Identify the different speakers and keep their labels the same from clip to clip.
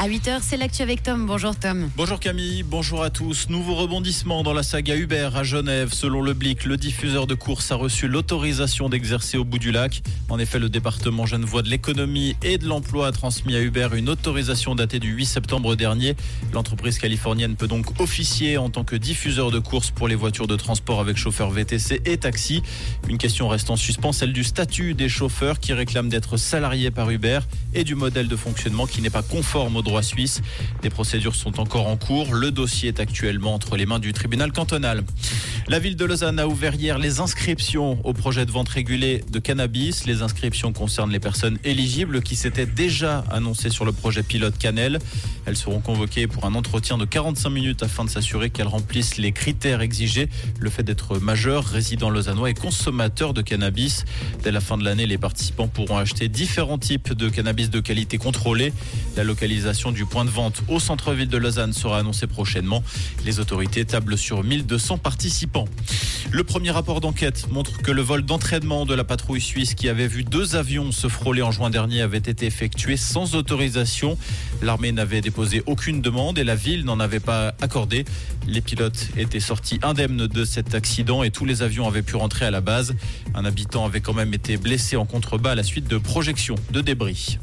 Speaker 1: À 8h, c'est l'actu avec Tom. Bonjour Tom.
Speaker 2: Bonjour Camille, bonjour à tous. Nouveau rebondissement dans la saga Uber à Genève. Selon le Blic, le diffuseur de courses a reçu l'autorisation d'exercer au bout du lac. En effet, le département genevois de l'économie et de l'emploi a transmis à Uber une autorisation datée du 8 septembre dernier. L'entreprise californienne peut donc officier en tant que diffuseur de courses pour les voitures de transport avec chauffeur VTC et taxi. Une question reste en suspens, celle du statut des chauffeurs qui réclament d'être salariés par Uber et du modèle de fonctionnement qui n'est pas conforme au droit suisse. Des procédures sont encore en cours. Le dossier est actuellement entre les mains du tribunal cantonal. La ville de Lausanne a ouvert hier les inscriptions au projet de vente régulée de cannabis. Les inscriptions concernent les personnes éligibles qui s'étaient déjà annoncées sur le projet pilote Canel. Elles seront convoquées pour un entretien de 45 minutes afin de s'assurer qu'elles remplissent les critères exigés. Le fait d'être majeur, résident lausannois et consommateur de cannabis. Dès la fin de l'année, les participants pourront acheter différents types de cannabis de qualité contrôlée. La localisation du point de vente au centre-ville de Lausanne sera annoncée prochainement. Les autorités tablent sur 1200 participants. Le premier rapport d'enquête montre que le vol d'entraînement de la patrouille suisse qui avait vu deux avions se frôler en juin dernier avait été effectué sans autorisation. L'armée n'avait déposé aucune demande et la ville n'en avait pas accordé. Les pilotes étaient sortis indemnes de cet accident et tous les avions avaient pu rentrer à la base. Un habitant avait quand même été blessé en contrebas à la suite de projections de débris.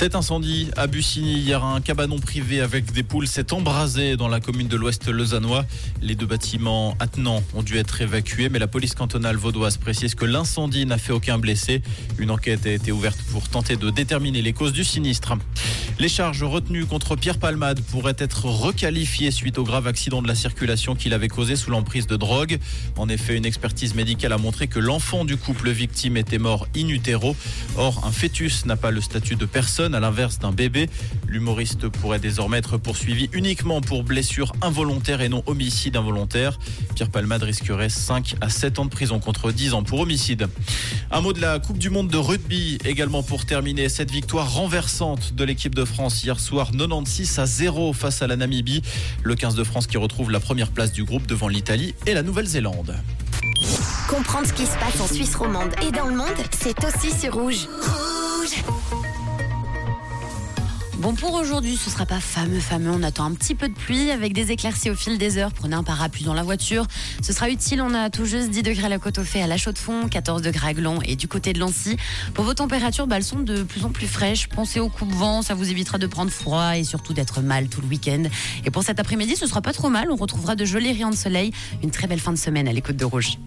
Speaker 2: Cet incendie à Bussigny, hier, un cabanon privé avec des poules s'est embrasé dans la commune de l'Ouest lausannois. Les deux bâtiments attenants ont dû être évacués, mais la police cantonale vaudoise précise que l'incendie n'a fait aucun blessé. Une enquête a été ouverte pour tenter de déterminer les causes du sinistre. Les charges retenues contre Pierre Palmade pourraient être requalifiées suite au grave accident de la circulation qu'il avait causé sous l'emprise de drogue. En effet, une expertise médicale a montré que l'enfant du couple victime était mort in utero. Or, un fœtus n'a pas le statut de personne, à l'inverse d'un bébé. L'humoriste pourrait désormais être poursuivi uniquement pour blessure involontaire et non homicide involontaire. Pierre Palmade risquerait 5 à 7 ans de prison contre 10 ans pour homicide. Un mot de la Coupe du Monde de rugby également pour terminer cette victoire renversante de l'équipe de France hier soir 96 à 0 face à la Namibie. Le 15 de France qui retrouve la première place du groupe devant l'Italie et la Nouvelle-Zélande.
Speaker 3: Comprendre ce qui se passe en Suisse romande et dans le monde, c'est aussi sur Rouge. Rouge
Speaker 1: Bon, pour aujourd'hui, ce sera pas fameux, fameux. On attend un petit peu de pluie avec des éclaircies au fil des heures. Prenez un parapluie dans la voiture. Ce sera utile. On a tout juste 10 degrés à la côte au fait à la chaux de fond, 14 degrés à Gland et du côté de Lancy. Pour vos températures, bah, elles sont de plus en plus fraîches. Pensez au coupe-vent. Ça vous évitera de prendre froid et surtout d'être mal tout le week-end. Et pour cet après-midi, ce sera pas trop mal. On retrouvera de jolis rayons de soleil. Une très belle fin de semaine à l'écoute de Rouge.